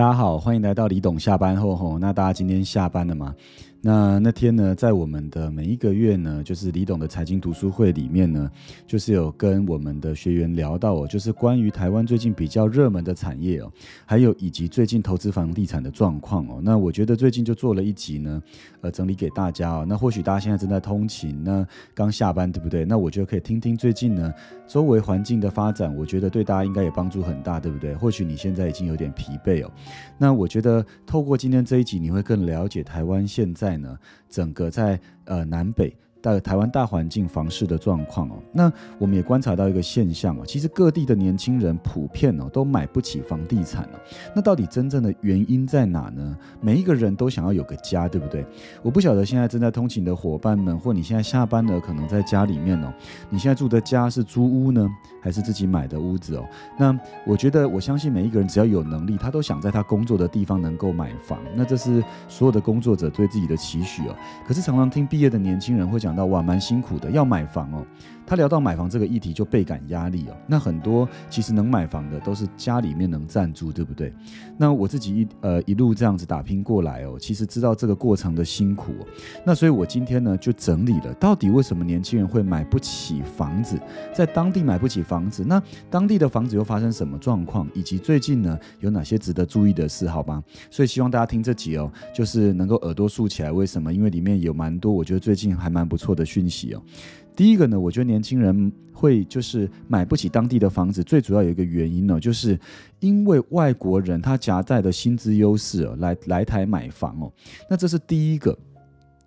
大家好，欢迎来到李董下班后吼。那大家今天下班了吗？那那天呢，在我们的每一个月呢，就是李董的财经读书会里面呢，就是有跟我们的学员聊到哦，就是关于台湾最近比较热门的产业哦，还有以及最近投资房地产的状况哦。那我觉得最近就做了一集呢，呃，整理给大家哦。那或许大家现在正在通勤，那刚下班对不对？那我觉得可以听听最近呢周围环境的发展，我觉得对大家应该也帮助很大，对不对？或许你现在已经有点疲惫哦。那我觉得透过今天这一集，你会更了解台湾现在。呢，整个在呃南北。大台湾大环境房市的状况哦，那我们也观察到一个现象哦，其实各地的年轻人普遍哦都买不起房地产哦，那到底真正的原因在哪呢？每一个人都想要有个家，对不对？我不晓得现在正在通勤的伙伴们，或你现在下班了，可能在家里面哦，你现在住的家是租屋呢，还是自己买的屋子哦？那我觉得，我相信每一个人只要有能力，他都想在他工作的地方能够买房，那这是所有的工作者对自己的期许哦。可是常常听毕业的年轻人会讲。到哇，蛮辛苦的，要买房哦。他聊到买房这个议题，就倍感压力哦。那很多其实能买房的，都是家里面能赞助，对不对？那我自己一呃一路这样子打拼过来哦，其实知道这个过程的辛苦哦。那所以我今天呢，就整理了到底为什么年轻人会买不起房子，在当地买不起房子，那当地的房子又发生什么状况，以及最近呢有哪些值得注意的事，好吧？所以希望大家听这集哦，就是能够耳朵竖起来。为什么？因为里面有蛮多，我觉得最近还蛮不错的讯息哦。第一个呢，我觉得年轻人会就是买不起当地的房子，最主要有一个原因呢，就是因为外国人他夹带的薪资优势哦，来来台买房哦，那这是第一个。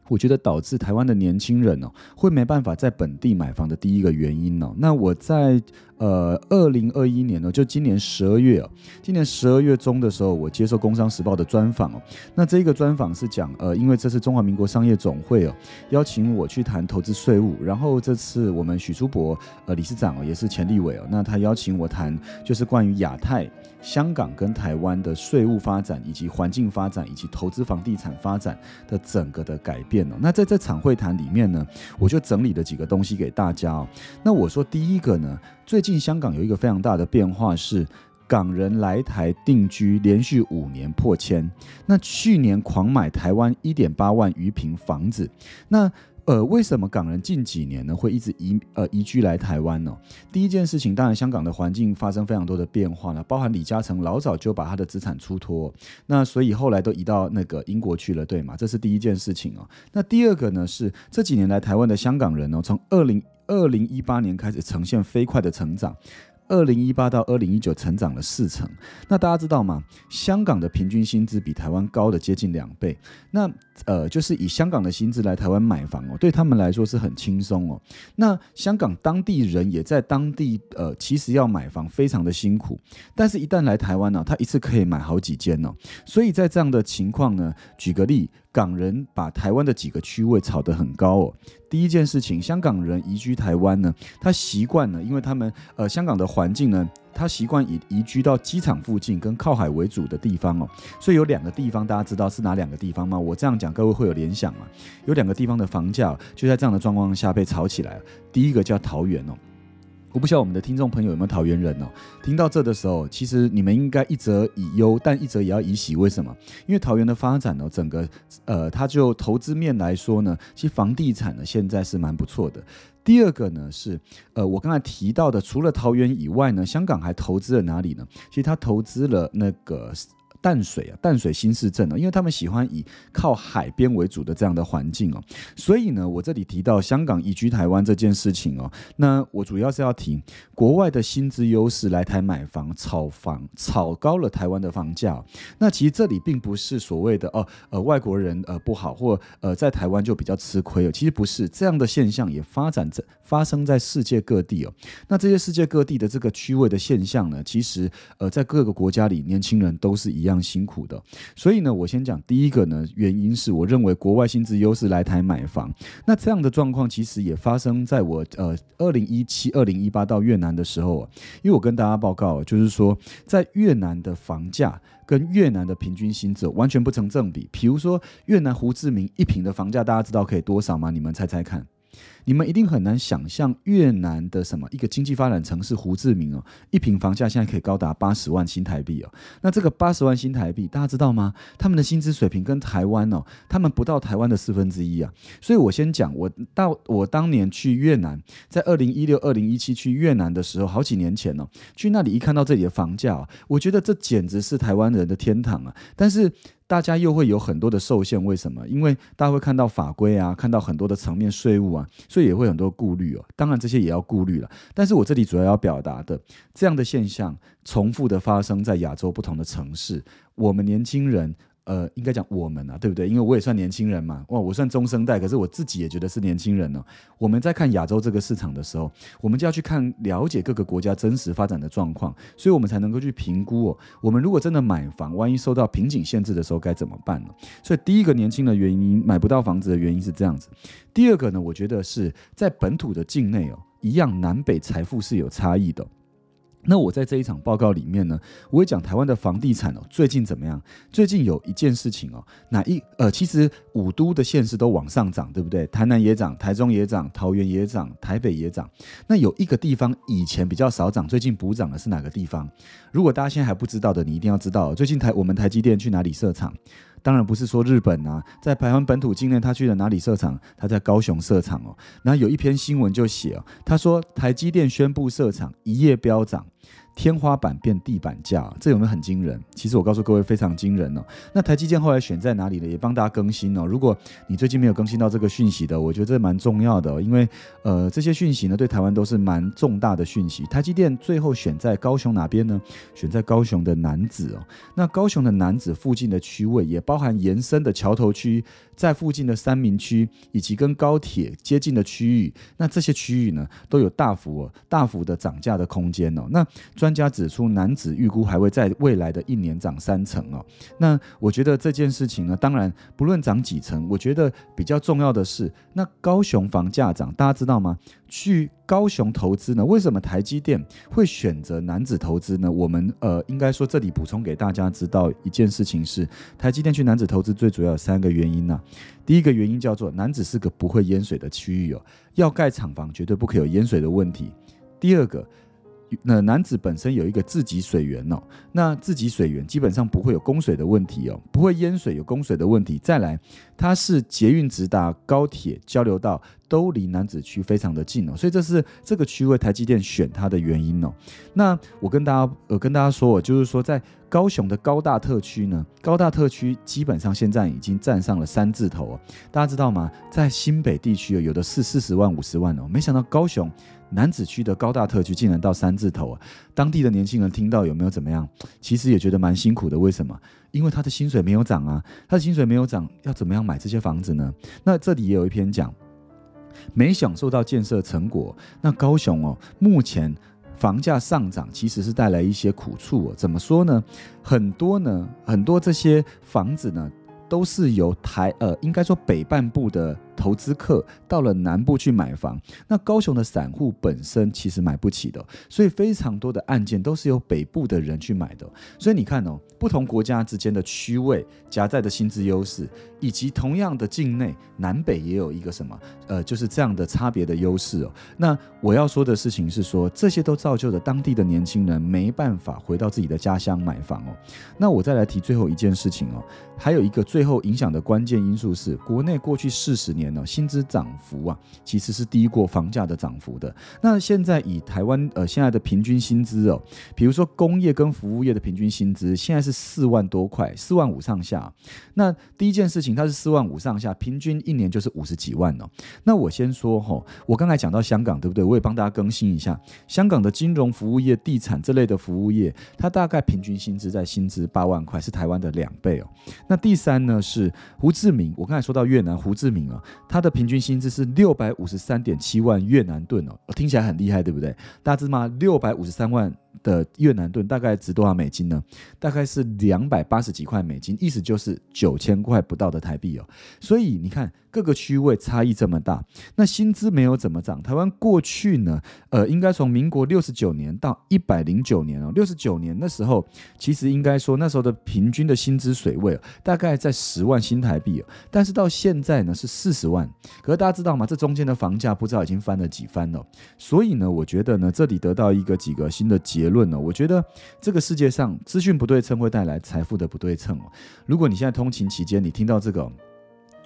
我觉得导致台湾的年轻人哦，会没办法在本地买房的第一个原因哦。那我在呃二零二一年呢，就今年十二月哦，今年十二月中的时候，我接受《工商时报》的专访哦。那这个专访是讲呃，因为这是中华民国商业总会哦，邀请我去谈投资税务。然后这次我们许书博呃理事长哦，也是前立委哦，那他邀请我谈就是关于亚太。香港跟台湾的税务发展，以及环境发展，以及投资房地产发展的整个的改变哦。那在这场会谈里面呢，我就整理了几个东西给大家哦。那我说第一个呢，最近香港有一个非常大的变化是，港人来台定居连续五年破千，那去年狂买台湾一点八万余平房子，那。呃，为什么港人近几年呢会一直移呃移居来台湾呢？第一件事情，当然香港的环境发生非常多的变化了，包含李嘉诚老早就把他的资产出脱，那所以后来都移到那个英国去了，对吗？这是第一件事情哦。那第二个呢是这几年来台湾的香港人哦，从二零二零一八年开始呈现飞快的成长。二零一八到二零一九成长了四成，那大家知道吗？香港的平均薪资比台湾高的接近两倍。那呃，就是以香港的薪资来台湾买房哦，对他们来说是很轻松哦。那香港当地人也在当地呃，其实要买房非常的辛苦，但是一旦来台湾呢，他一次可以买好几间哦。所以在这样的情况呢，举个例。港人把台湾的几个区位炒得很高哦。第一件事情，香港人移居台湾呢，他习惯了，因为他们呃香港的环境呢，他习惯以移居到机场附近跟靠海为主的地方哦。所以有两个地方，大家知道是哪两个地方吗？我这样讲，各位会有联想吗？有两个地方的房价就在这样的状况下被炒起来了。第一个叫桃园哦。我不晓得我们的听众朋友有没有桃园人哦？听到这的时候，其实你们应该一则以忧，但一则也要以喜。为什么？因为桃园的发展呢，整个呃，它就投资面来说呢，其实房地产呢现在是蛮不错的。第二个呢是呃，我刚才提到的，除了桃园以外呢，香港还投资了哪里呢？其实它投资了那个。淡水啊，淡水新市镇哦，因为他们喜欢以靠海边为主的这样的环境哦，所以呢，我这里提到香港移居台湾这件事情哦，那我主要是要提国外的薪资优势来台买房炒房炒高了台湾的房价。那其实这里并不是所谓的哦呃外国人呃不好或呃在台湾就比较吃亏哦，其实不是这样的现象也发展在发生在世界各地哦。那这些世界各地的这个区位的现象呢，其实呃在各个国家里年轻人都是一样。非常辛苦的，所以呢，我先讲第一个呢，原因是我认为国外薪资优势来台买房，那这样的状况其实也发生在我呃二零一七、二零一八到越南的时候，因为我跟大家报告，就是说在越南的房价跟越南的平均薪资完全不成正比。比如说越南胡志明一平的房价，大家知道可以多少吗？你们猜猜看。你们一定很难想象越南的什么一个经济发展城市胡志明哦，一平房价现在可以高达八十万新台币哦。那这个八十万新台币，大家知道吗？他们的薪资水平跟台湾哦，他们不到台湾的四分之一啊。所以我先讲，我到我当年去越南，在二零一六、二零一七去越南的时候，好几年前哦，去那里一看到这里的房价，我觉得这简直是台湾人的天堂啊。但是大家又会有很多的受限，为什么？因为大家会看到法规啊，看到很多的层面税务啊，所以也会很多顾虑哦。当然这些也要顾虑了。但是我这里主要要表达的，这样的现象重复的发生在亚洲不同的城市，我们年轻人。呃，应该讲我们啊，对不对？因为我也算年轻人嘛，哇，我算中生代，可是我自己也觉得是年轻人呢。我们在看亚洲这个市场的时候，我们就要去看了解各个国家真实发展的状况，所以我们才能够去评估哦。我们如果真的买房，万一受到瓶颈限制的时候该怎么办呢？所以第一个年轻的原因，买不到房子的原因是这样子。第二个呢，我觉得是在本土的境内哦，一样南北财富是有差异的。那我在这一场报告里面呢，我会讲台湾的房地产哦，最近怎么样？最近有一件事情哦，哪一呃，其实五都的县市都往上涨，对不对？台南也涨，台中也涨，桃园也涨，台北也涨。那有一个地方以前比较少涨，最近补涨的是哪个地方？如果大家现在还不知道的，你一定要知道，最近台我们台积电去哪里设厂？当然不是说日本啊，在台湾本土境内，他去了哪里设厂？他在高雄设厂哦。然后有一篇新闻就写哦，他说台积电宣布设厂，一夜飙涨。天花板变地板价，这有没有很惊人？其实我告诉各位，非常惊人哦。那台积电后来选在哪里呢？也帮大家更新哦。如果你最近没有更新到这个讯息的，我觉得这蛮重要的，因为呃这些讯息呢对台湾都是蛮重大的讯息。台积电最后选在高雄哪边呢？选在高雄的南子哦。那高雄的南子附近的区位也包含延伸的桥头区，在附近的三明区以及跟高铁接近的区域，那这些区域呢都有大幅大幅的涨价的空间哦。那专家指出，男子预估还会在未来的一年涨三成哦。那我觉得这件事情呢，当然不论涨几成，我觉得比较重要的是，那高雄房价涨，大家知道吗？去高雄投资呢？为什么台积电会选择男子投资呢？我们呃，应该说这里补充给大家知道一件事情是，台积电去男子投资最主要有三个原因呢。第一个原因叫做男子是个不会淹水的区域哦，要盖厂房绝对不可以有淹水的问题。第二个。那男子本身有一个自给水源哦，那自给水源基本上不会有供水的问题哦，不会淹水有供水的问题。再来，它是捷运直达、高铁交流道都离男子区非常的近哦，所以这是这个区位台积电选它的原因哦。那我跟大家呃跟大家说，就是说在高雄的高大特区呢，高大特区基本上现在已经站上了三字头哦。大家知道吗？在新北地区有的是四十万、五十万哦，没想到高雄。南子区的高大特区竟然到三字头啊！当地的年轻人听到有没有怎么样？其实也觉得蛮辛苦的。为什么？因为他的薪水没有涨啊，他的薪水没有涨，要怎么样买这些房子呢？那这里也有一篇讲，没享受到建设成果。那高雄哦，目前房价上涨其实是带来一些苦处哦。怎么说呢？很多呢，很多这些房子呢，都是由台呃，应该说北半部的。投资客到了南部去买房，那高雄的散户本身其实买不起的，所以非常多的案件都是由北部的人去买的。所以你看哦，不同国家之间的区位夹在的薪资优势，以及同样的境内南北也有一个什么呃，就是这样的差别的优势哦。那我要说的事情是说，这些都造就了当地的年轻人没办法回到自己的家乡买房哦。那我再来提最后一件事情哦，还有一个最后影响的关键因素是，国内过去四十年。年薪资涨幅啊，其实是低过房价的涨幅的。那现在以台湾呃现在的平均薪资哦，比如说工业跟服务业的平均薪资现在是四万多块，四万五上下。那第一件事情，它是四万五上下，平均一年就是五十几万哦。那我先说哈，我刚才讲到香港对不对？我也帮大家更新一下，香港的金融服务业、地产这类的服务业，它大概平均薪资在薪资八万块，是台湾的两倍哦。那第三呢是胡志明，我刚才说到越南胡志明啊。他的平均薪资是六百五十三点七万越南盾哦，听起来很厉害，对不对？大家知道吗？六百五十三万的越南盾大概值多少美金呢？大概是两百八十几块美金，意思就是九千块不到的台币哦。所以你看各个区位差异这么大，那薪资没有怎么涨。台湾过去呢，呃，应该从民国六十九年到一百零九年哦，六十九年那时候，其实应该说那时候的平均的薪资水位大概在十万新台币哦。但是到现在呢是四十万，可是大家知道吗？这中间的房价不知道已经翻了几番了。所以呢，我觉得呢，这里得到一个几个新的结结论呢。我觉得这个世界上资讯不对称会带来财富的不对称哦。如果你现在通勤期间，你听到这个。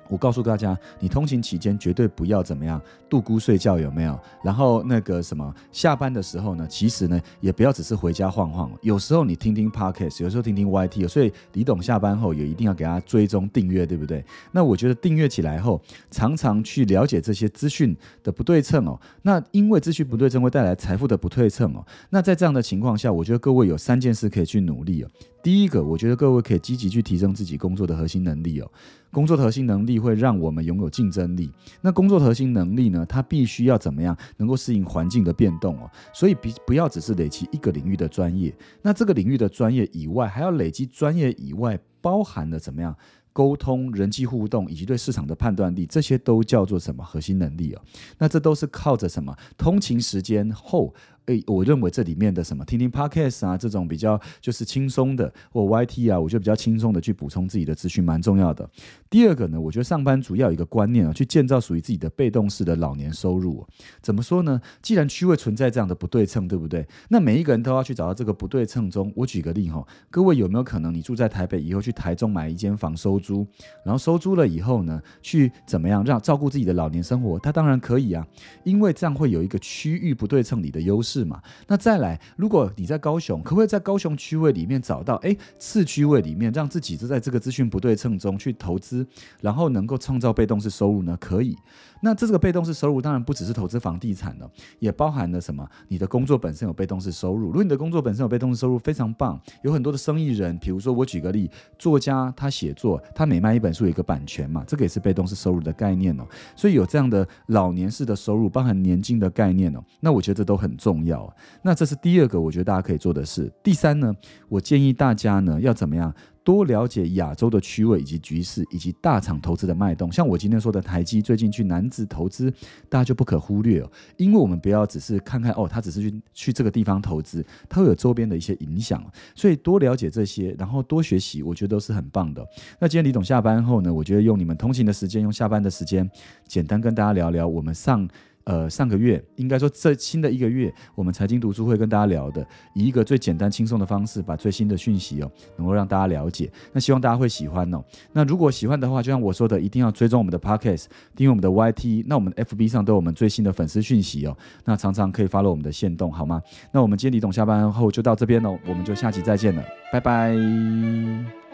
我告诉大家，你通勤期间绝对不要怎么样，度孤睡觉有没有？然后那个什么，下班的时候呢，其实呢，也不要只是回家晃晃。有时候你听听 podcast，有时候听听 YT。所以李董下班后也一定要给他追踪订阅，对不对？那我觉得订阅起来后，常常去了解这些资讯的不对称哦。那因为资讯不对称会带来财富的不对称哦。那在这样的情况下，我觉得各位有三件事可以去努力哦。第一个，我觉得各位可以积极去提升自己工作的核心能力哦。工作的核心能力会让我们拥有竞争力。那工作核心能力呢？它必须要怎么样能够适应环境的变动哦？所以，比不要只是累积一个领域的专业。那这个领域的专业以外，还要累积专业以外包含了怎么样沟通、人际互动以及对市场的判断力，这些都叫做什么核心能力哦？那这都是靠着什么通勤时间后。诶，我认为这里面的什么听听 podcast 啊，这种比较就是轻松的，或 YT 啊，我觉得比较轻松的去补充自己的资讯，蛮重要的。第二个呢，我觉得上班族要有一个观念啊，去建造属于自己的被动式的老年收入。怎么说呢？既然区位存在这样的不对称，对不对？那每一个人都要去找到这个不对称中。我举个例哈，各位有没有可能你住在台北以后去台中买一间房收租，然后收租了以后呢，去怎么样让照顾自己的老年生活？他当然可以啊，因为这样会有一个区域不对称里的优势。是嘛？那再来，如果你在高雄，可不可以在高雄区位里面找到哎次区位里面，让自己就在这个资讯不对称中去投资，然后能够创造被动式收入呢？可以。那这个被动式收入当然不只是投资房地产了，也包含了什么？你的工作本身有被动式收入。如果你的工作本身有被动式收入，非常棒。有很多的生意人，比如说我举个例，作家他写作，他每卖一本书有一个版权嘛，这个也是被动式收入的概念哦。所以有这样的老年式的收入，包含年金的概念哦。那我觉得这都很重要。要，那这是第二个，我觉得大家可以做的事。第三呢，我建议大家呢要怎么样多了解亚洲的区位以及局势，以及大厂投资的脉动。像我今天说的台积最近去南子投资，大家就不可忽略哦，因为我们不要只是看看哦，他只是去去这个地方投资，它会有周边的一些影响，所以多了解这些，然后多学习，我觉得都是很棒的。那今天李董下班后呢，我觉得用你们通勤的时间，用下班的时间，简单跟大家聊聊我们上。呃，上个月应该说这新的一个月，我们财经读书会跟大家聊的，以一个最简单轻松的方式，把最新的讯息哦，能够让大家了解。那希望大家会喜欢哦。那如果喜欢的话，就像我说的，一定要追踪我们的 Podcast，订阅我们的 YT。那我们 FB 上都有我们最新的粉丝讯息哦。那常常可以发了我们的线动，好吗？那我们今天李董下班后就到这边喽，我们就下期再见了，拜拜。